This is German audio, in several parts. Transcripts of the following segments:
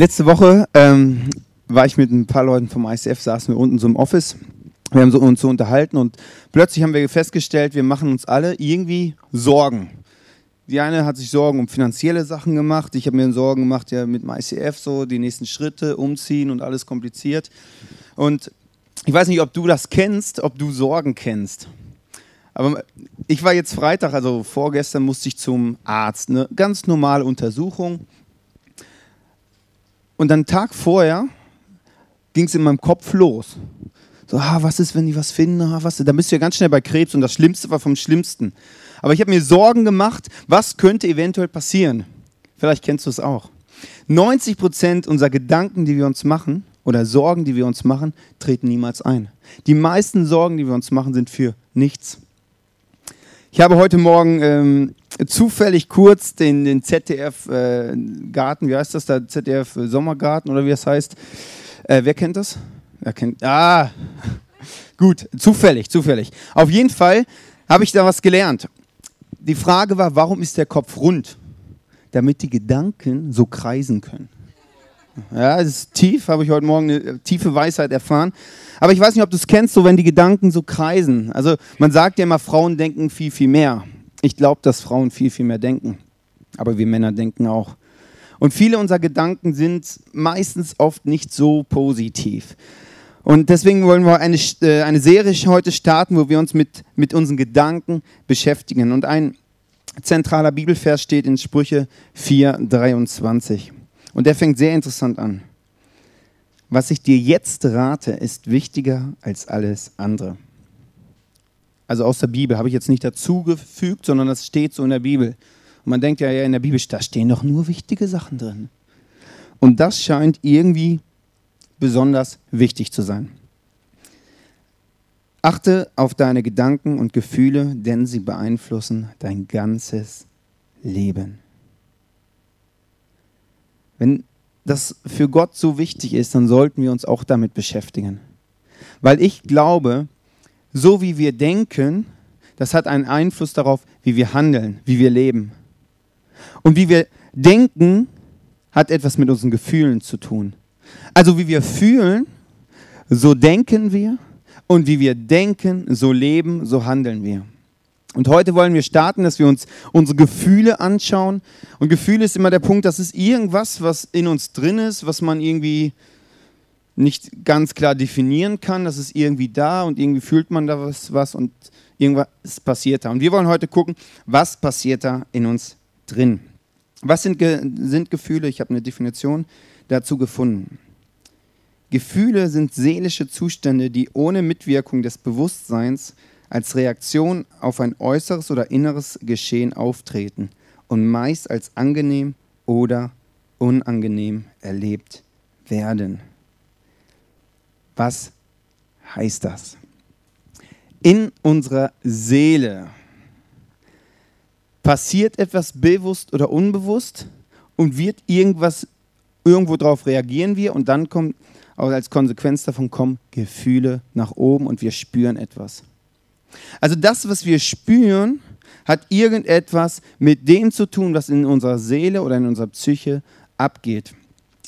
Letzte Woche ähm, war ich mit ein paar Leuten vom ICF, saßen wir unten so im Office. Wir haben so, uns so unterhalten und plötzlich haben wir festgestellt, wir machen uns alle irgendwie Sorgen. Die eine hat sich Sorgen um finanzielle Sachen gemacht. Ich habe mir Sorgen gemacht, ja, mit dem ICF so, die nächsten Schritte, umziehen und alles kompliziert. Und ich weiß nicht, ob du das kennst, ob du Sorgen kennst. Aber ich war jetzt Freitag, also vorgestern musste ich zum Arzt. Eine ganz normale Untersuchung. Und dann Tag vorher ging es in meinem Kopf los. So, ah, was ist, wenn die was finden? Ah, was? Da bist du ja ganz schnell bei Krebs und das Schlimmste war vom Schlimmsten. Aber ich habe mir Sorgen gemacht, was könnte eventuell passieren. Vielleicht kennst du es auch. 90 Prozent unserer Gedanken, die wir uns machen, oder Sorgen, die wir uns machen, treten niemals ein. Die meisten Sorgen, die wir uns machen, sind für nichts. Ich habe heute Morgen ähm, zufällig kurz den, den ZDF-Garten, äh, wie heißt das da? ZDF-Sommergarten oder wie es heißt. Äh, wer kennt das? Wer kennt? Ah, gut, zufällig, zufällig. Auf jeden Fall habe ich da was gelernt. Die Frage war, warum ist der Kopf rund? Damit die Gedanken so kreisen können. Ja, das ist tief, habe ich heute Morgen eine tiefe Weisheit erfahren. Aber ich weiß nicht, ob du es kennst, so wenn die Gedanken so kreisen. Also man sagt ja immer, Frauen denken viel, viel mehr. Ich glaube, dass Frauen viel, viel mehr denken. Aber wir Männer denken auch. Und viele unserer Gedanken sind meistens oft nicht so positiv. Und deswegen wollen wir eine, äh, eine Serie heute starten, wo wir uns mit, mit unseren Gedanken beschäftigen. Und ein zentraler Bibelvers steht in Sprüche 4, 23. Und der fängt sehr interessant an. Was ich dir jetzt rate, ist wichtiger als alles andere. Also aus der Bibel habe ich jetzt nicht dazugefügt, sondern das steht so in der Bibel. Und man denkt ja, ja in der Bibel, da stehen doch nur wichtige Sachen drin. Und das scheint irgendwie besonders wichtig zu sein. Achte auf deine Gedanken und Gefühle, denn sie beeinflussen dein ganzes Leben. Wenn das für Gott so wichtig ist, dann sollten wir uns auch damit beschäftigen. Weil ich glaube, so wie wir denken, das hat einen Einfluss darauf, wie wir handeln, wie wir leben. Und wie wir denken, hat etwas mit unseren Gefühlen zu tun. Also wie wir fühlen, so denken wir. Und wie wir denken, so leben, so handeln wir. Und heute wollen wir starten, dass wir uns unsere Gefühle anschauen. Und Gefühle ist immer der Punkt, das ist irgendwas, was in uns drin ist, was man irgendwie nicht ganz klar definieren kann. Das ist irgendwie da und irgendwie fühlt man da was, was und irgendwas passiert da. Und wir wollen heute gucken, was passiert da in uns drin. Was sind, sind Gefühle? Ich habe eine Definition dazu gefunden. Gefühle sind seelische Zustände, die ohne Mitwirkung des Bewusstseins als Reaktion auf ein äußeres oder inneres Geschehen auftreten und meist als angenehm oder unangenehm erlebt werden. Was heißt das? In unserer Seele passiert etwas bewusst oder unbewusst und wird irgendwas, irgendwo drauf reagieren wir und dann kommt, als Konsequenz davon kommen Gefühle nach oben und wir spüren etwas. Also das, was wir spüren, hat irgendetwas mit dem zu tun, was in unserer Seele oder in unserer Psyche abgeht.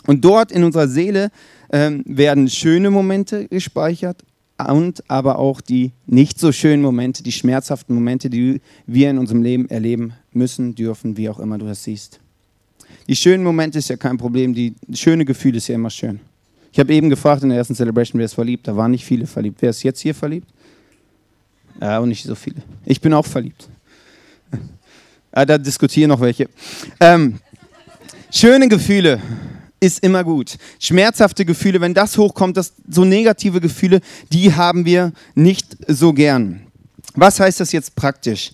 Und dort in unserer Seele ähm, werden schöne Momente gespeichert und aber auch die nicht so schönen Momente, die schmerzhaften Momente, die wir in unserem Leben erleben müssen, dürfen, wie auch immer du das siehst. Die schönen Momente ist ja kein Problem, die schöne Gefühle ist ja immer schön. Ich habe eben gefragt in der ersten Celebration, wer ist verliebt. Da waren nicht viele verliebt. Wer ist jetzt hier verliebt? Ja, und nicht so viele. Ich bin auch verliebt. Ah, da diskutieren noch welche. Ähm, schöne Gefühle ist immer gut. Schmerzhafte Gefühle, wenn das hochkommt, das, so negative Gefühle, die haben wir nicht so gern. Was heißt das jetzt praktisch?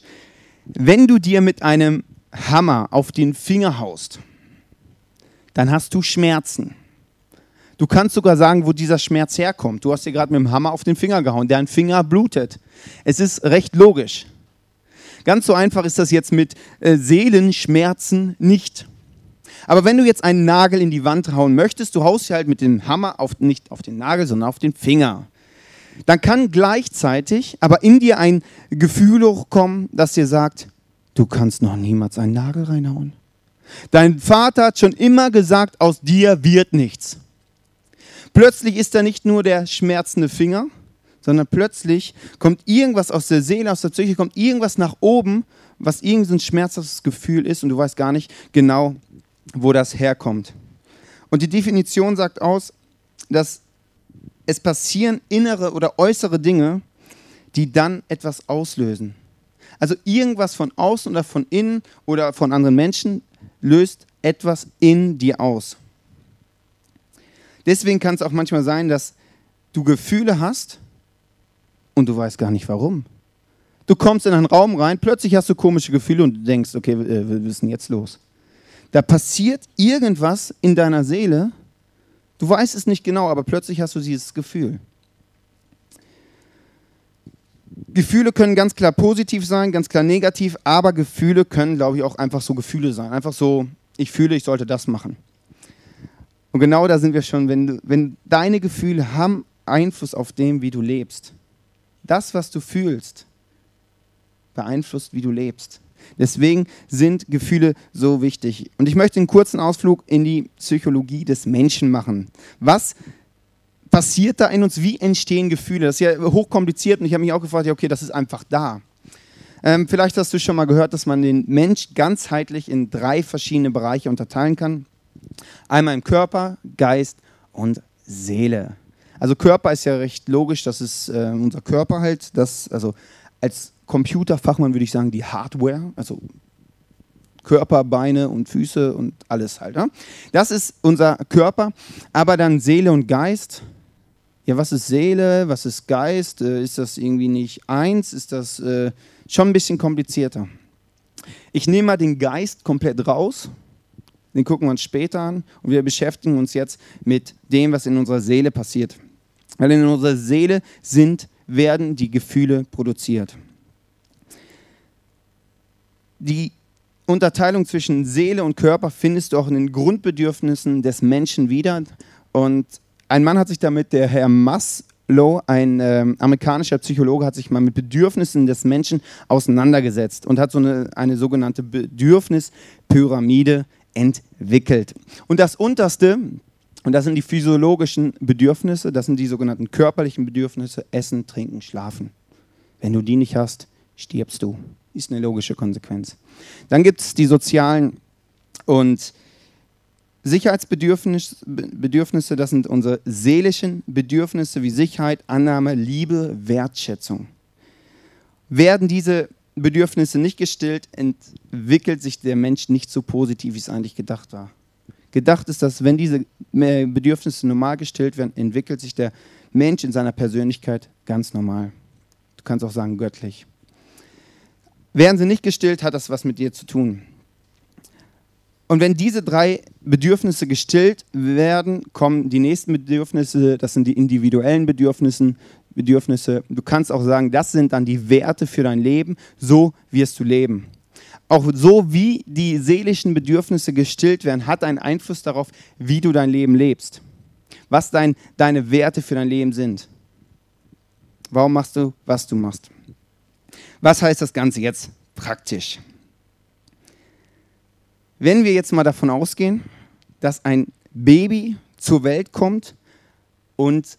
Wenn du dir mit einem Hammer auf den Finger haust, dann hast du Schmerzen. Du kannst sogar sagen, wo dieser Schmerz herkommt. Du hast dir gerade mit dem Hammer auf den Finger gehauen, dein Finger blutet. Es ist recht logisch. Ganz so einfach ist das jetzt mit äh, Seelenschmerzen nicht. Aber wenn du jetzt einen Nagel in die Wand hauen möchtest, du haust halt mit dem Hammer auf, nicht auf den Nagel, sondern auf den Finger. Dann kann gleichzeitig aber in dir ein Gefühl hochkommen, das dir sagt, du kannst noch niemals einen Nagel reinhauen. Dein Vater hat schon immer gesagt, aus dir wird nichts. Plötzlich ist da nicht nur der schmerzende Finger, sondern plötzlich kommt irgendwas aus der Seele, aus der Psyche, kommt irgendwas nach oben, was irgendein schmerzhaftes Gefühl ist und du weißt gar nicht genau, wo das herkommt. Und die Definition sagt aus, dass es passieren innere oder äußere Dinge, die dann etwas auslösen. Also irgendwas von außen oder von innen oder von anderen Menschen löst etwas in dir aus. Deswegen kann es auch manchmal sein, dass du Gefühle hast und du weißt gar nicht warum. Du kommst in einen Raum rein, plötzlich hast du komische Gefühle und du denkst, okay, äh, wir wissen jetzt los. Da passiert irgendwas in deiner Seele, du weißt es nicht genau, aber plötzlich hast du dieses Gefühl. Gefühle können ganz klar positiv sein, ganz klar negativ, aber Gefühle können, glaube ich, auch einfach so Gefühle sein. Einfach so, ich fühle, ich sollte das machen. Und genau da sind wir schon, wenn, wenn deine Gefühle haben Einfluss auf dem, wie du lebst. Das, was du fühlst, beeinflusst, wie du lebst. Deswegen sind Gefühle so wichtig. Und ich möchte einen kurzen Ausflug in die Psychologie des Menschen machen. Was passiert da in uns? Wie entstehen Gefühle? Das ist ja hochkompliziert und ich habe mich auch gefragt, okay, das ist einfach da. Ähm, vielleicht hast du schon mal gehört, dass man den Mensch ganzheitlich in drei verschiedene Bereiche unterteilen kann. Einmal im Körper, Geist und Seele. Also Körper ist ja recht logisch, das ist äh, unser Körper halt. Das, also als Computerfachmann würde ich sagen, die Hardware, also Körper, Beine und Füße und alles halt. Ja? Das ist unser Körper, aber dann Seele und Geist. Ja, was ist Seele, was ist Geist? Äh, ist das irgendwie nicht eins? Ist das äh, schon ein bisschen komplizierter? Ich nehme mal den Geist komplett raus, den gucken wir uns später an und wir beschäftigen uns jetzt mit dem, was in unserer Seele passiert. Weil in unserer Seele sind, werden die Gefühle produziert. Die Unterteilung zwischen Seele und Körper findest du auch in den Grundbedürfnissen des Menschen wieder. Und ein Mann hat sich damit, der Herr Maslow, ein äh, amerikanischer Psychologe, hat sich mal mit Bedürfnissen des Menschen auseinandergesetzt und hat so eine, eine sogenannte Bedürfnispyramide entwickelt. Und das unterste, und das sind die physiologischen Bedürfnisse, das sind die sogenannten körperlichen Bedürfnisse, Essen, Trinken, Schlafen. Wenn du die nicht hast, stirbst du. Ist eine logische Konsequenz. Dann gibt es die sozialen und Sicherheitsbedürfnisse, das sind unsere seelischen Bedürfnisse wie Sicherheit, Annahme, Liebe, Wertschätzung. Werden diese Bedürfnisse nicht gestillt, entwickelt sich der Mensch nicht so positiv, wie es eigentlich gedacht war. Gedacht ist, dass wenn diese Bedürfnisse normal gestillt werden, entwickelt sich der Mensch in seiner Persönlichkeit ganz normal. Du kannst auch sagen göttlich. Werden sie nicht gestillt, hat das was mit dir zu tun. Und wenn diese drei Bedürfnisse gestillt werden, kommen die nächsten Bedürfnisse, das sind die individuellen Bedürfnisse. Bedürfnisse. Du kannst auch sagen, das sind dann die Werte für dein Leben, so wirst du leben. Auch so wie die seelischen Bedürfnisse gestillt werden, hat einen Einfluss darauf, wie du dein Leben lebst. Was dein, deine Werte für dein Leben sind. Warum machst du, was du machst? Was heißt das Ganze jetzt praktisch? Wenn wir jetzt mal davon ausgehen, dass ein Baby zur Welt kommt und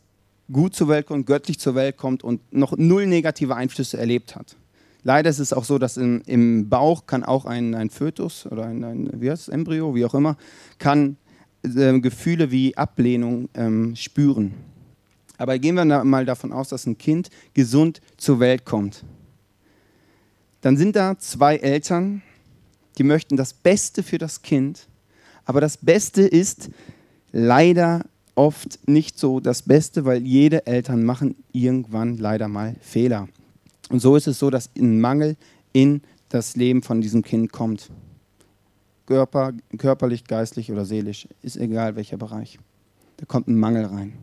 gut zur Welt kommt, göttlich zur Welt kommt und noch null negative Einflüsse erlebt hat. Leider ist es auch so, dass im, im Bauch kann auch ein, ein Fötus oder ein, ein wie heißt es, Embryo, wie auch immer, kann äh, Gefühle wie Ablehnung ähm, spüren. Aber gehen wir mal davon aus, dass ein Kind gesund zur Welt kommt dann sind da zwei Eltern, die möchten das Beste für das Kind, aber das Beste ist leider oft nicht so das Beste, weil jede Eltern machen irgendwann leider mal Fehler. Und so ist es so, dass ein Mangel in das Leben von diesem Kind kommt. Körper, körperlich, geistlich oder seelisch, ist egal welcher Bereich. Da kommt ein Mangel rein.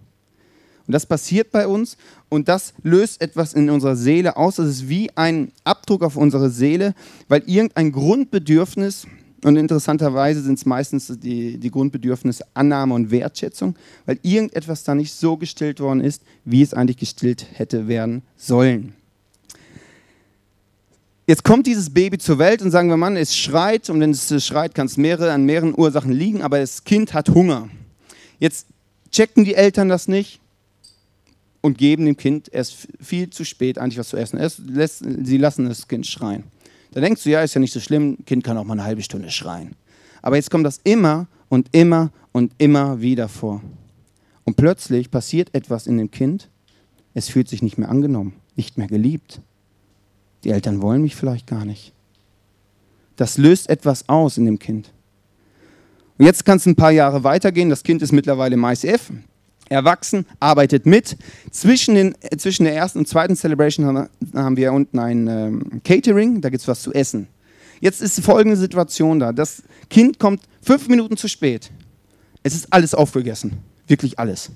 Und das passiert bei uns und das löst etwas in unserer Seele aus. Das ist wie ein Abdruck auf unsere Seele, weil irgendein Grundbedürfnis, und interessanterweise sind es meistens die, die Grundbedürfnisse Annahme und Wertschätzung, weil irgendetwas da nicht so gestillt worden ist, wie es eigentlich gestillt hätte werden sollen. Jetzt kommt dieses Baby zur Welt und sagen wir, Mann, es schreit und wenn es schreit, kann es mehrere, an mehreren Ursachen liegen, aber das Kind hat Hunger. Jetzt checken die Eltern das nicht und geben dem Kind erst viel zu spät eigentlich was zu essen. Erst lässt, sie lassen das Kind schreien. Da denkst du, ja, ist ja nicht so schlimm, Kind kann auch mal eine halbe Stunde schreien. Aber jetzt kommt das immer und immer und immer wieder vor. Und plötzlich passiert etwas in dem Kind, es fühlt sich nicht mehr angenommen, nicht mehr geliebt. Die Eltern wollen mich vielleicht gar nicht. Das löst etwas aus in dem Kind. Und jetzt kann es ein paar Jahre weitergehen. Das Kind ist mittlerweile im ICF, erwachsen, arbeitet mit. Zwischen, den, äh, zwischen der ersten und zweiten Celebration haben, haben wir unten ein ähm, Catering, da gibt es was zu essen. Jetzt ist folgende Situation da. Das Kind kommt fünf Minuten zu spät. Es ist alles aufgegessen. Wirklich alles.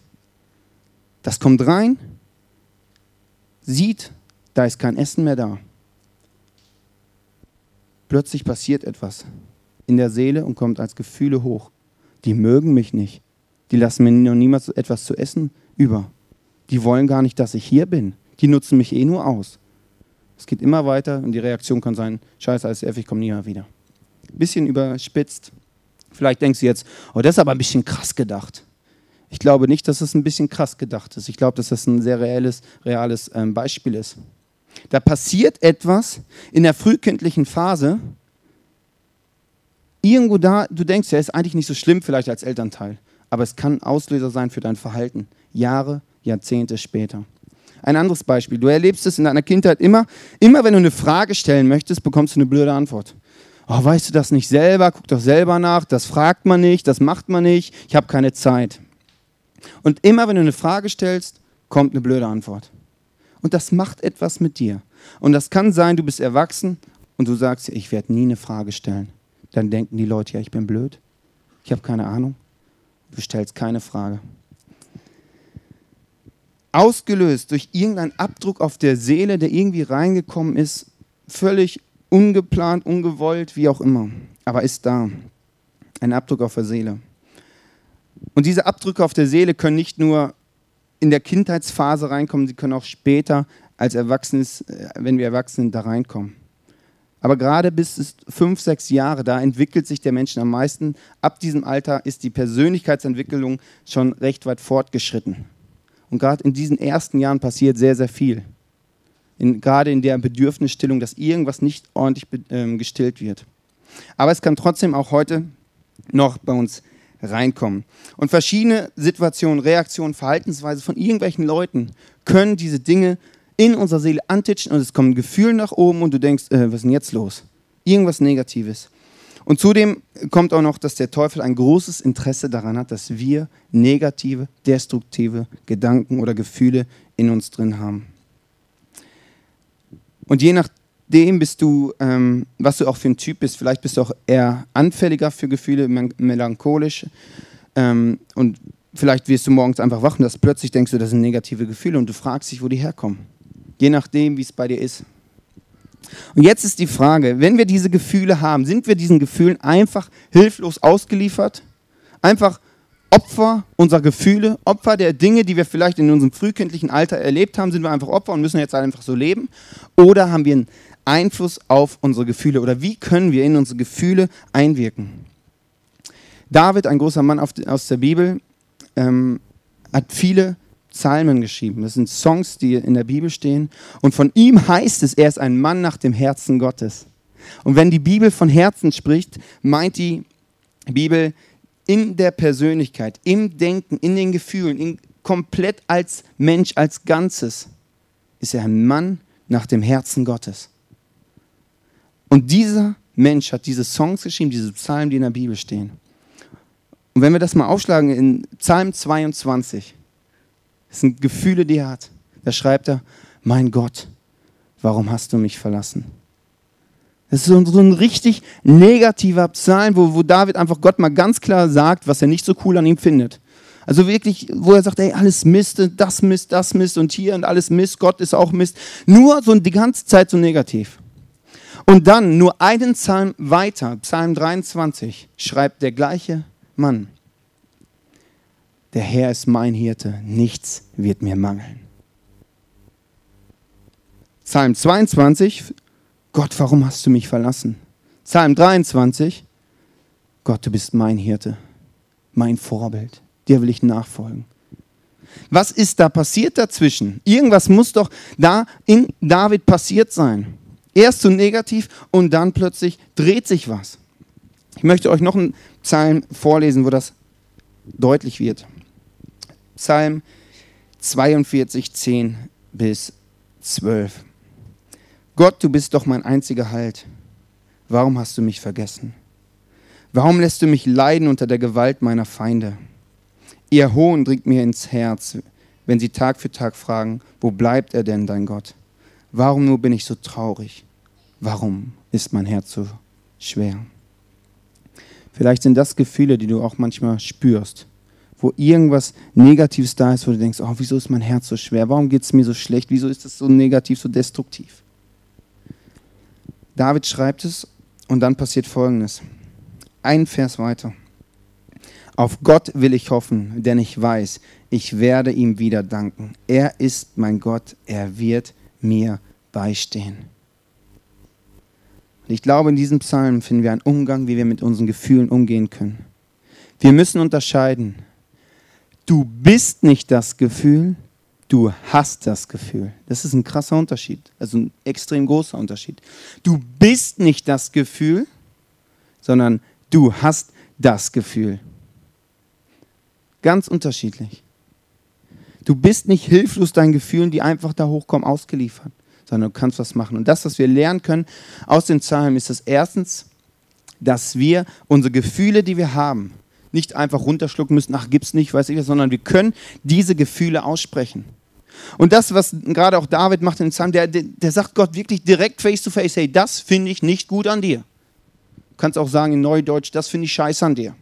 Das kommt rein, sieht, da ist kein Essen mehr da. Plötzlich passiert etwas in der Seele und kommt als Gefühle hoch. Die mögen mich nicht. Die lassen mir noch niemals etwas zu essen über. Die wollen gar nicht, dass ich hier bin. Die nutzen mich eh nur aus. Es geht immer weiter und die Reaktion kann sein, scheiße ISF, ich komme nie mehr wieder. Bisschen überspitzt. Vielleicht denkst du jetzt, oh, das ist aber ein bisschen krass gedacht. Ich glaube nicht, dass es ein bisschen krass gedacht ist. Ich glaube, dass das ein sehr reales, reales ähm, Beispiel ist. Da passiert etwas in der frühkindlichen Phase. Irgendwo da, du denkst, ja, ist eigentlich nicht so schlimm vielleicht als Elternteil aber es kann Auslöser sein für dein Verhalten, Jahre, Jahrzehnte später. Ein anderes Beispiel. Du erlebst es in deiner Kindheit immer, immer wenn du eine Frage stellen möchtest, bekommst du eine blöde Antwort. Oh, weißt du das nicht selber? Guck doch selber nach. Das fragt man nicht, das macht man nicht. Ich habe keine Zeit. Und immer wenn du eine Frage stellst, kommt eine blöde Antwort. Und das macht etwas mit dir. Und das kann sein, du bist erwachsen und du sagst, ich werde nie eine Frage stellen. Dann denken die Leute, ja, ich bin blöd. Ich habe keine Ahnung. Du stellst keine Frage. Ausgelöst durch irgendeinen Abdruck auf der Seele, der irgendwie reingekommen ist, völlig ungeplant, ungewollt, wie auch immer, aber ist da. Ein Abdruck auf der Seele. Und diese Abdrücke auf der Seele können nicht nur in der Kindheitsphase reinkommen, sie können auch später als Erwachsenes, äh, wenn wir Erwachsene da reinkommen. Aber gerade bis fünf, sechs Jahre, da entwickelt sich der Mensch am meisten. Ab diesem Alter ist die Persönlichkeitsentwicklung schon recht weit fortgeschritten. Und gerade in diesen ersten Jahren passiert sehr, sehr viel. In, gerade in der Bedürfnisstillung, dass irgendwas nicht ordentlich ähm, gestillt wird. Aber es kann trotzdem auch heute noch bei uns reinkommen. Und verschiedene Situationen, Reaktionen, Verhaltensweise von irgendwelchen Leuten können diese Dinge in unserer Seele antitschen und es kommt ein Gefühl nach oben und du denkst, äh, was ist denn jetzt los? Irgendwas Negatives. Und zudem kommt auch noch, dass der Teufel ein großes Interesse daran hat, dass wir negative, destruktive Gedanken oder Gefühle in uns drin haben. Und je nachdem bist du, ähm, was du auch für ein Typ bist, vielleicht bist du auch eher anfälliger für Gefühle, melancholisch. Ähm, und vielleicht wirst du morgens einfach wach und das plötzlich denkst du, das sind negative Gefühle und du fragst dich, wo die herkommen je nachdem, wie es bei dir ist. Und jetzt ist die Frage, wenn wir diese Gefühle haben, sind wir diesen Gefühlen einfach hilflos ausgeliefert? Einfach Opfer unserer Gefühle, Opfer der Dinge, die wir vielleicht in unserem frühkindlichen Alter erlebt haben, sind wir einfach Opfer und müssen jetzt einfach so leben? Oder haben wir einen Einfluss auf unsere Gefühle? Oder wie können wir in unsere Gefühle einwirken? David, ein großer Mann aus der Bibel, ähm, hat viele Psalmen geschrieben. Das sind Songs, die in der Bibel stehen. Und von ihm heißt es, er ist ein Mann nach dem Herzen Gottes. Und wenn die Bibel von Herzen spricht, meint die Bibel in der Persönlichkeit, im Denken, in den Gefühlen, in, komplett als Mensch, als Ganzes, ist er ein Mann nach dem Herzen Gottes. Und dieser Mensch hat diese Songs geschrieben, diese Psalmen, die in der Bibel stehen. Und wenn wir das mal aufschlagen in Psalm 22, das sind Gefühle, die er hat. Da schreibt er, mein Gott, warum hast du mich verlassen? Das ist so ein richtig negativer Psalm, wo, wo David einfach Gott mal ganz klar sagt, was er nicht so cool an ihm findet. Also wirklich, wo er sagt, ey, alles Mist, das Mist, das Mist und hier und alles Mist, Gott ist auch Mist. Nur so die ganze Zeit so negativ. Und dann nur einen Psalm weiter, Psalm 23, schreibt der gleiche Mann der Herr ist mein Hirte, nichts wird mir mangeln. Psalm 22, Gott, warum hast du mich verlassen? Psalm 23, Gott, du bist mein Hirte, mein Vorbild, dir will ich nachfolgen. Was ist da passiert dazwischen? Irgendwas muss doch da in David passiert sein. Erst so negativ und dann plötzlich dreht sich was. Ich möchte euch noch einen Psalm vorlesen, wo das deutlich wird. Psalm 42, 10 bis 12. Gott, du bist doch mein einziger Halt. Warum hast du mich vergessen? Warum lässt du mich leiden unter der Gewalt meiner Feinde? Ihr Hohn dringt mir ins Herz, wenn sie Tag für Tag fragen, wo bleibt er denn, dein Gott? Warum nur bin ich so traurig? Warum ist mein Herz so schwer? Vielleicht sind das Gefühle, die du auch manchmal spürst, wo irgendwas Negatives da ist, wo du denkst, oh, wieso ist mein Herz so schwer? Warum geht es mir so schlecht? Wieso ist es so negativ, so destruktiv? David schreibt es und dann passiert Folgendes. Ein Vers weiter. Auf Gott will ich hoffen, denn ich weiß, ich werde ihm wieder danken. Er ist mein Gott, er wird mir beistehen. Und ich glaube, in diesem Psalm finden wir einen Umgang, wie wir mit unseren Gefühlen umgehen können. Wir müssen unterscheiden. Du bist nicht das Gefühl, du hast das Gefühl. Das ist ein krasser Unterschied, also ein extrem großer Unterschied. Du bist nicht das Gefühl, sondern du hast das Gefühl. Ganz unterschiedlich. Du bist nicht hilflos deinen Gefühlen, die einfach da hochkommen, ausgeliefert, sondern du kannst was machen. Und das, was wir lernen können aus den Zahlen, ist das erstens, dass wir unsere Gefühle, die wir haben, nicht einfach runterschlucken müssen, ach, gibt's nicht, weiß ich was, sondern wir können diese Gefühle aussprechen. Und das, was gerade auch David macht in den Psalm, der, der, der sagt Gott wirklich direkt face to face, hey, das finde ich nicht gut an dir. Du kannst auch sagen in Neudeutsch, das finde ich scheiße an dir.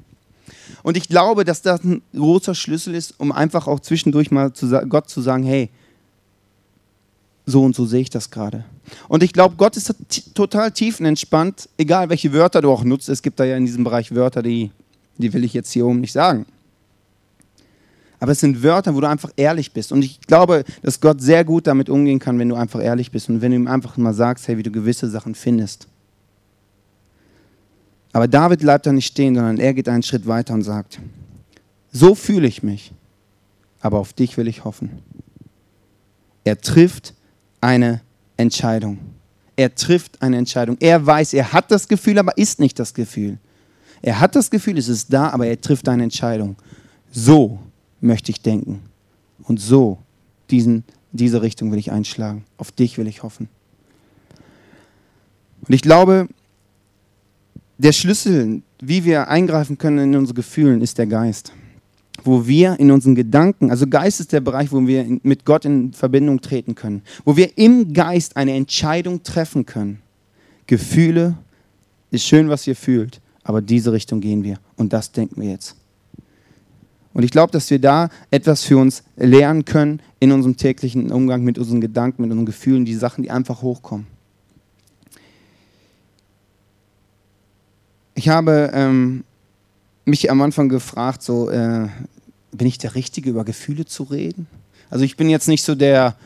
Und ich glaube, dass das ein großer Schlüssel ist, um einfach auch zwischendurch mal zu Gott zu sagen, hey, so und so sehe ich das gerade. Und ich glaube, Gott ist total tiefenentspannt, egal welche Wörter du auch nutzt. Es gibt da ja in diesem Bereich Wörter, die, die will ich jetzt hier oben nicht sagen. Aber es sind Wörter, wo du einfach ehrlich bist. Und ich glaube, dass Gott sehr gut damit umgehen kann, wenn du einfach ehrlich bist und wenn du ihm einfach mal sagst, hey, wie du gewisse Sachen findest. Aber David bleibt da nicht stehen, sondern er geht einen Schritt weiter und sagt, so fühle ich mich, aber auf dich will ich hoffen. Er trifft eine Entscheidung. Er trifft eine Entscheidung. Er weiß, er hat das Gefühl, aber ist nicht das Gefühl. Er hat das Gefühl, es ist da, aber er trifft eine Entscheidung. So möchte ich denken. Und so, diesen, diese Richtung will ich einschlagen. Auf dich will ich hoffen. Und ich glaube, der Schlüssel, wie wir eingreifen können in unsere Gefühle, ist der Geist. Wo wir in unseren Gedanken, also Geist ist der Bereich, wo wir mit Gott in Verbindung treten können. Wo wir im Geist eine Entscheidung treffen können. Gefühle, ist schön, was ihr fühlt, aber diese Richtung gehen wir. Und das denken wir jetzt. Und ich glaube, dass wir da etwas für uns lernen können in unserem täglichen Umgang mit unseren Gedanken, mit unseren Gefühlen, die Sachen, die einfach hochkommen. Ich habe ähm, mich am Anfang gefragt, so, äh, bin ich der Richtige, über Gefühle zu reden? Also ich bin jetzt nicht so der,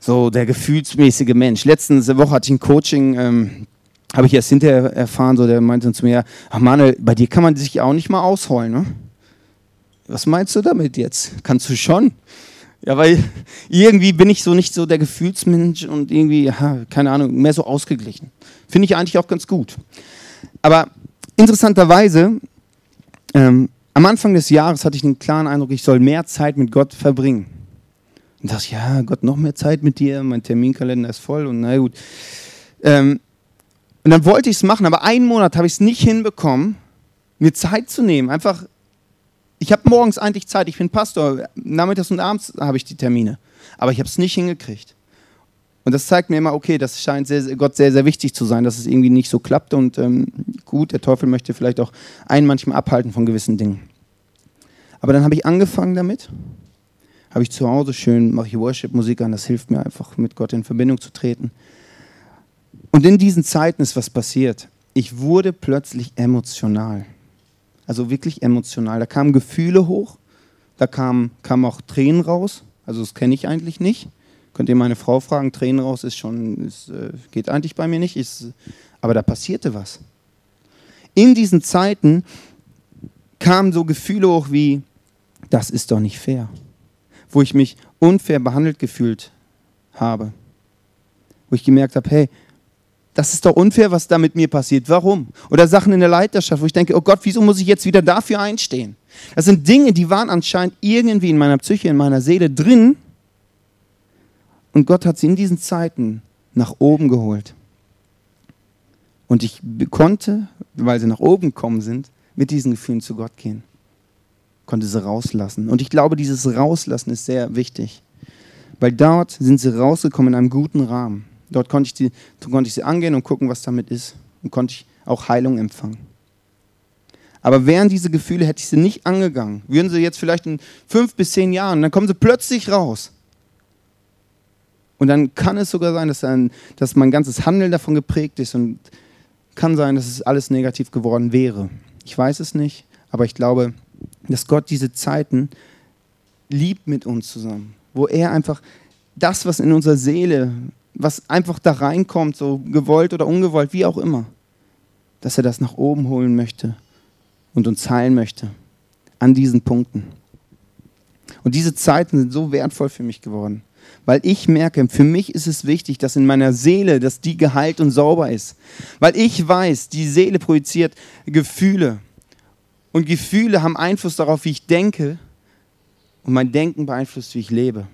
so der gefühlsmäßige Mensch. Letzte Woche hatte ich ein Coaching, ähm, habe ich erst hinterher erfahren, so der meinte zu mir, ach Manuel, bei dir kann man sich auch nicht mal ausheulen, ne? was meinst du damit jetzt? Kannst du schon? Ja, weil irgendwie bin ich so nicht so der Gefühlsmensch und irgendwie, ja, keine Ahnung, mehr so ausgeglichen. Finde ich eigentlich auch ganz gut. Aber interessanterweise, ähm, am Anfang des Jahres hatte ich den klaren Eindruck, ich soll mehr Zeit mit Gott verbringen. Und dachte ja, Gott, noch mehr Zeit mit dir, mein Terminkalender ist voll und na gut. Ähm, und dann wollte ich es machen, aber einen Monat habe ich es nicht hinbekommen, mir Zeit zu nehmen, einfach ich habe morgens eigentlich Zeit, ich bin Pastor, nachmittags und abends habe ich die Termine. Aber ich habe es nicht hingekriegt. Und das zeigt mir immer, okay, das scheint sehr, Gott sehr, sehr wichtig zu sein, dass es irgendwie nicht so klappt. Und ähm, gut, der Teufel möchte vielleicht auch einen manchmal abhalten von gewissen Dingen. Aber dann habe ich angefangen damit. Habe ich zu Hause schön, mache ich Worship-Musik an, das hilft mir einfach, mit Gott in Verbindung zu treten. Und in diesen Zeiten ist was passiert. Ich wurde plötzlich emotional. Also wirklich emotional. Da kamen Gefühle hoch, da kamen, kamen auch Tränen raus. Also das kenne ich eigentlich nicht. Könnt ihr meine Frau fragen, Tränen raus ist schon, ist, äh, geht eigentlich bei mir nicht, ist, aber da passierte was. In diesen Zeiten kamen so Gefühle hoch wie, das ist doch nicht fair, wo ich mich unfair behandelt gefühlt habe, wo ich gemerkt habe, hey, das ist doch unfair, was da mit mir passiert. Warum? Oder Sachen in der Leiterschaft, wo ich denke, oh Gott, wieso muss ich jetzt wieder dafür einstehen? Das sind Dinge, die waren anscheinend irgendwie in meiner Psyche, in meiner Seele drin. Und Gott hat sie in diesen Zeiten nach oben geholt. Und ich konnte, weil sie nach oben gekommen sind, mit diesen Gefühlen zu Gott gehen. Konnte sie rauslassen. Und ich glaube, dieses Rauslassen ist sehr wichtig. Weil dort sind sie rausgekommen in einem guten Rahmen. Dort konnte ich, die, konnte ich sie angehen und gucken, was damit ist. Und konnte ich auch Heilung empfangen. Aber wären diese Gefühle, hätte ich sie nicht angegangen, würden sie jetzt vielleicht in fünf bis zehn Jahren, dann kommen sie plötzlich raus. Und dann kann es sogar sein, dass, dann, dass mein ganzes Handeln davon geprägt ist und kann sein, dass es alles negativ geworden wäre. Ich weiß es nicht, aber ich glaube, dass Gott diese Zeiten liebt mit uns zusammen, wo er einfach das, was in unserer Seele was einfach da reinkommt, so gewollt oder ungewollt, wie auch immer, dass er das nach oben holen möchte und uns heilen möchte an diesen Punkten. Und diese Zeiten sind so wertvoll für mich geworden, weil ich merke, für mich ist es wichtig, dass in meiner Seele, dass die geheilt und sauber ist. Weil ich weiß, die Seele projiziert Gefühle. Und Gefühle haben Einfluss darauf, wie ich denke. Und mein Denken beeinflusst, wie ich lebe.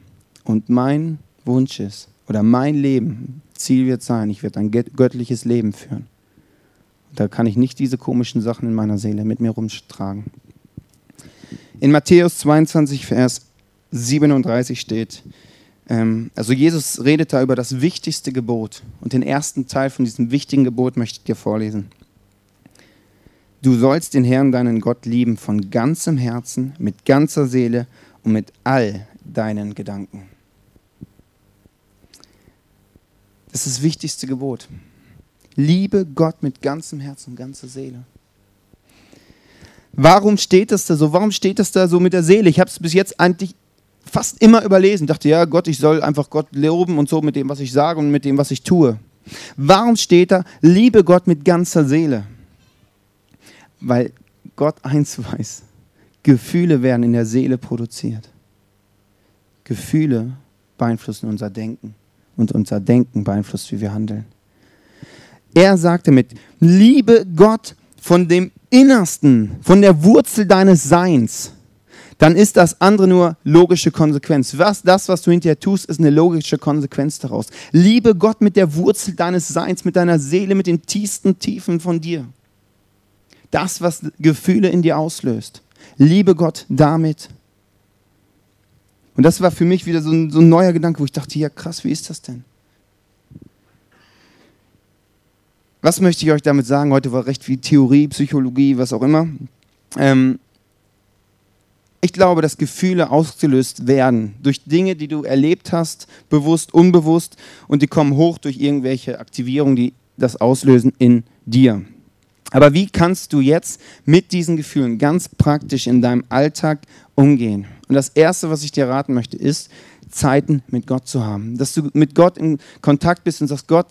Und mein Wunsch ist, oder mein Leben, Ziel wird sein, ich werde ein göttliches Leben führen. Da kann ich nicht diese komischen Sachen in meiner Seele mit mir rumtragen. In Matthäus 22, Vers 37 steht, ähm, also Jesus redet da über das wichtigste Gebot. Und den ersten Teil von diesem wichtigen Gebot möchte ich dir vorlesen. Du sollst den Herrn, deinen Gott, lieben von ganzem Herzen, mit ganzer Seele und mit all deinen Gedanken. Das ist das wichtigste Gebot. Liebe Gott mit ganzem Herzen und ganzer Seele. Warum steht das da so? Warum steht das da so mit der Seele? Ich habe es bis jetzt eigentlich fast immer überlesen. Dachte, ja, Gott, ich soll einfach Gott loben und so mit dem, was ich sage und mit dem, was ich tue. Warum steht da, liebe Gott mit ganzer Seele? Weil Gott eins weiß, Gefühle werden in der Seele produziert. Gefühle beeinflussen unser Denken und unser Denken beeinflusst, wie wir handeln. Er sagte mit, liebe Gott von dem Innersten, von der Wurzel deines Seins, dann ist das andere nur logische Konsequenz. Was, das, was du hinterher tust, ist eine logische Konsequenz daraus. Liebe Gott mit der Wurzel deines Seins, mit deiner Seele, mit den tiefsten Tiefen von dir. Das, was Gefühle in dir auslöst. Liebe Gott damit. Und das war für mich wieder so ein, so ein neuer Gedanke, wo ich dachte, ja krass, wie ist das denn? Was möchte ich euch damit sagen? Heute war recht viel Theorie, Psychologie, was auch immer. Ähm, ich glaube, dass Gefühle ausgelöst werden durch Dinge, die du erlebt hast, bewusst, unbewusst, und die kommen hoch durch irgendwelche Aktivierungen, die das auslösen in dir. Aber wie kannst du jetzt mit diesen Gefühlen ganz praktisch in deinem Alltag umgehen? Und das Erste, was ich dir raten möchte, ist, Zeiten mit Gott zu haben. Dass du mit Gott in Kontakt bist und sagst, Gott,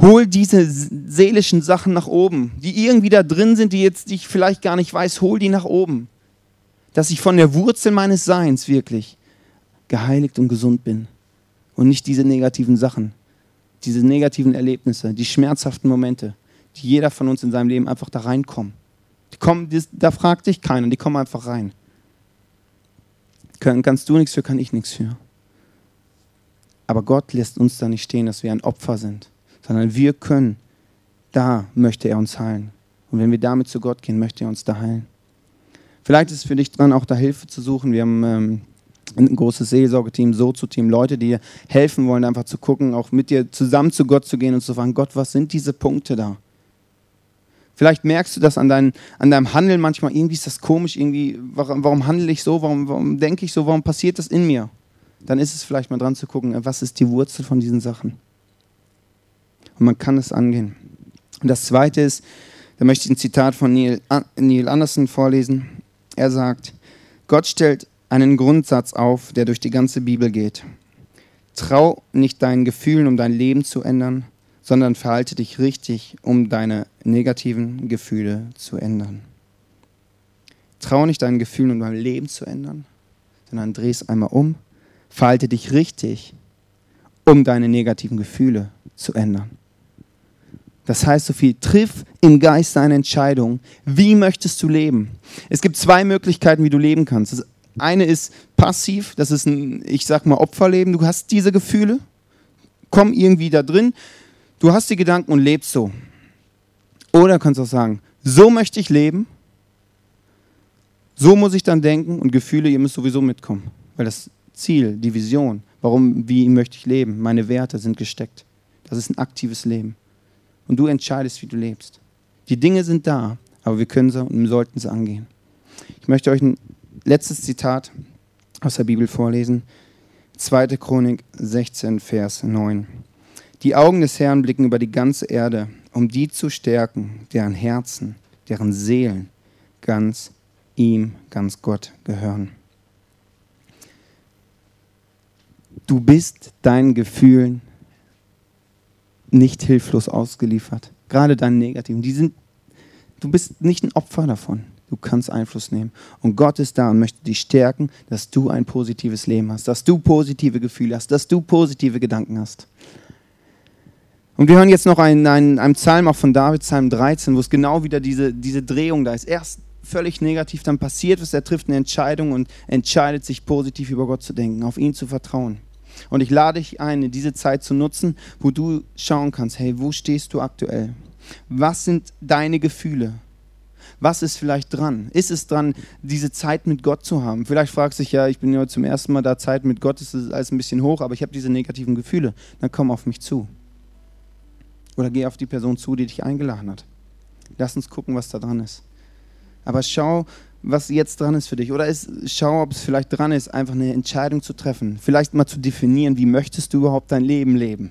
hol diese seelischen Sachen nach oben, die irgendwie da drin sind, die jetzt die ich vielleicht gar nicht weiß, hol die nach oben. Dass ich von der Wurzel meines Seins wirklich geheiligt und gesund bin. Und nicht diese negativen Sachen, diese negativen Erlebnisse, die schmerzhaften Momente die jeder von uns in seinem Leben einfach da reinkommen. Die kommen, da fragt dich keiner, die kommen einfach rein. Kann, kannst du nichts für, kann ich nichts für. Aber Gott lässt uns da nicht stehen, dass wir ein Opfer sind, sondern wir können, da möchte er uns heilen. Und wenn wir damit zu Gott gehen, möchte er uns da heilen. Vielleicht ist es für dich dran, auch da Hilfe zu suchen. Wir haben ähm, ein großes Seelsorgeteam, Sozo-Team, Leute, die dir helfen wollen, einfach zu gucken, auch mit dir zusammen zu Gott zu gehen und zu fragen, Gott, was sind diese Punkte da? Vielleicht merkst du das an, dein, an deinem Handeln manchmal, irgendwie ist das komisch, irgendwie, warum, warum handle ich so, warum, warum denke ich so, warum passiert das in mir? Dann ist es vielleicht mal dran zu gucken, was ist die Wurzel von diesen Sachen? Und man kann es angehen. Und das Zweite ist, da möchte ich ein Zitat von Neil, Neil Anderson vorlesen. Er sagt, Gott stellt einen Grundsatz auf, der durch die ganze Bibel geht. Trau nicht deinen Gefühlen, um dein Leben zu ändern, sondern verhalte dich richtig, um deine negativen Gefühle zu ändern. Trau nicht deinen Gefühlen, um dein Leben zu ändern, sondern dreh es einmal um, verhalte dich richtig, um deine negativen Gefühle zu ändern. Das heißt so viel, triff im Geist eine Entscheidung. Wie möchtest du leben? Es gibt zwei Möglichkeiten, wie du leben kannst. Das eine ist passiv, das ist ein, ich sag mal, Opferleben. Du hast diese Gefühle, komm irgendwie da drin, du hast die Gedanken und lebst so. Oder kannst du auch sagen, so möchte ich leben, so muss ich dann denken und Gefühle, ihr müsst sowieso mitkommen. Weil das Ziel, die Vision, warum, wie möchte ich leben, meine Werte sind gesteckt. Das ist ein aktives Leben. Und du entscheidest, wie du lebst. Die Dinge sind da, aber wir können sie und sollten sie angehen. Ich möchte euch ein letztes Zitat aus der Bibel vorlesen. 2. Chronik 16, Vers 9. Die Augen des Herrn blicken über die ganze Erde, um die zu stärken, deren Herzen, deren Seelen ganz ihm, ganz Gott gehören. Du bist deinen Gefühlen nicht hilflos ausgeliefert. Gerade deinen negativen. Die sind, du bist nicht ein Opfer davon. Du kannst Einfluss nehmen. Und Gott ist da und möchte dich stärken, dass du ein positives Leben hast, dass du positive Gefühle hast, dass du positive Gedanken hast. Und wir hören jetzt noch einen, einen, einen Psalm auch von David, Psalm 13, wo es genau wieder diese, diese Drehung da ist. Erst völlig negativ, dann passiert was, er trifft eine Entscheidung und entscheidet sich positiv über Gott zu denken, auf ihn zu vertrauen. Und ich lade dich ein, diese Zeit zu nutzen, wo du schauen kannst, hey, wo stehst du aktuell? Was sind deine Gefühle? was ist vielleicht dran? Ist es dran, diese Zeit mit Gott zu haben? Vielleicht fragst du dich ja, ich bin ja zum ersten Mal da, Zeit mit Gott ist alles ein bisschen hoch, aber ich habe diese negativen Gefühle. Dann komm auf mich zu. Oder geh auf die Person zu, die dich eingeladen hat. Lass uns gucken, was da dran ist. Aber schau, was jetzt dran ist für dich. Oder ist, schau, ob es vielleicht dran ist, einfach eine Entscheidung zu treffen. Vielleicht mal zu definieren, wie möchtest du überhaupt dein Leben leben?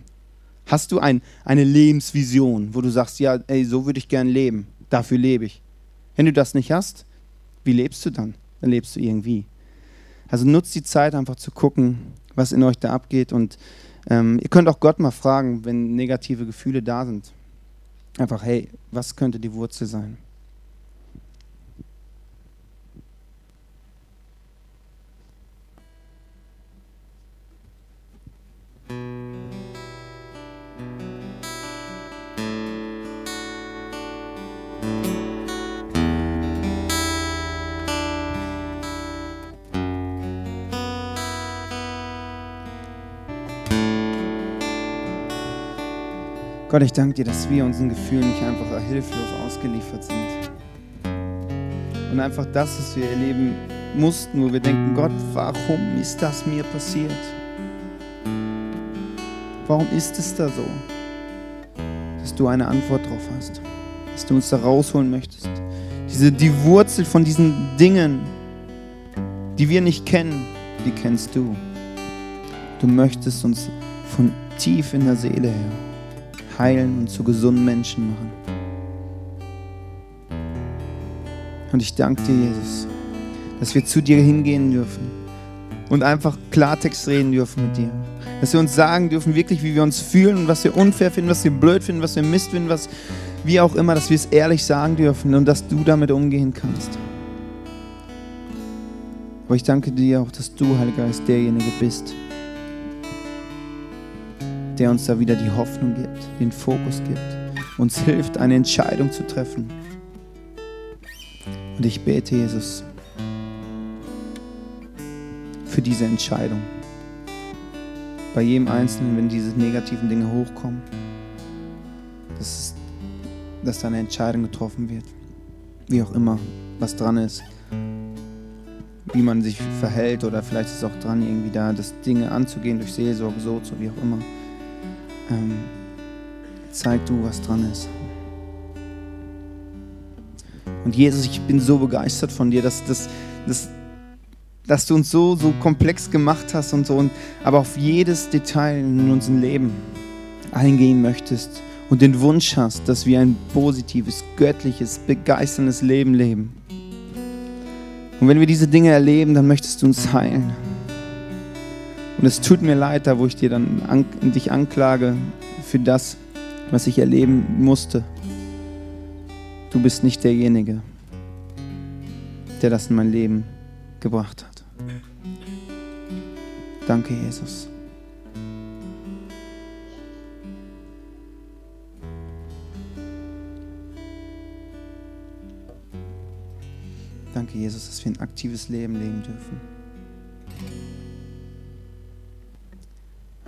Hast du ein, eine Lebensvision, wo du sagst, ja, ey, so würde ich gern leben, dafür lebe ich. Wenn du das nicht hast, wie lebst du dann? Dann lebst du irgendwie. Also nutzt die Zeit einfach zu gucken, was in euch da abgeht. Und ähm, ihr könnt auch Gott mal fragen, wenn negative Gefühle da sind. Einfach, hey, was könnte die Wurzel sein? Gott, ich danke dir, dass wir unseren Gefühlen nicht einfach hilflos ausgeliefert sind. Und einfach das, was wir erleben mussten, wo wir denken, Gott, warum ist das mir passiert? Warum ist es da so? Dass du eine Antwort drauf hast, dass du uns da rausholen möchtest. Diese, die Wurzel von diesen Dingen, die wir nicht kennen, die kennst du. Du möchtest uns von tief in der Seele her heilen und zu gesunden Menschen machen. Und ich danke dir, Jesus, dass wir zu dir hingehen dürfen und einfach Klartext reden dürfen mit dir. Dass wir uns sagen dürfen, wirklich, wie wir uns fühlen und was wir unfair finden, was wir blöd finden, was wir Mist finden, was wie auch immer, dass wir es ehrlich sagen dürfen und dass du damit umgehen kannst. Aber ich danke dir auch, dass du, Heiliger Geist, derjenige bist, der uns da wieder die Hoffnung gibt, den Fokus gibt, uns hilft, eine Entscheidung zu treffen. Und ich bete, Jesus, für diese Entscheidung. Bei jedem Einzelnen, wenn diese negativen Dinge hochkommen, dass, dass da eine Entscheidung getroffen wird. Wie auch immer, was dran ist. Wie man sich verhält oder vielleicht ist es auch dran, irgendwie da das Dinge anzugehen durch Seelsorge, so, so wie auch immer ähm, zeig du, was dran ist. Und Jesus, ich bin so begeistert von dir, dass, dass, dass, dass du uns so, so komplex gemacht hast und so, und, aber auf jedes Detail in unserem Leben eingehen möchtest und den Wunsch hast, dass wir ein positives, göttliches, begeisterndes Leben leben. Und wenn wir diese Dinge erleben, dann möchtest du uns heilen. Und es tut mir leid, da wo ich dir dann an, dich anklage für das, was ich erleben musste. Du bist nicht derjenige, der das in mein Leben gebracht hat. Danke, Jesus. Danke, Jesus, dass wir ein aktives Leben leben dürfen.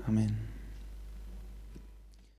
Amen.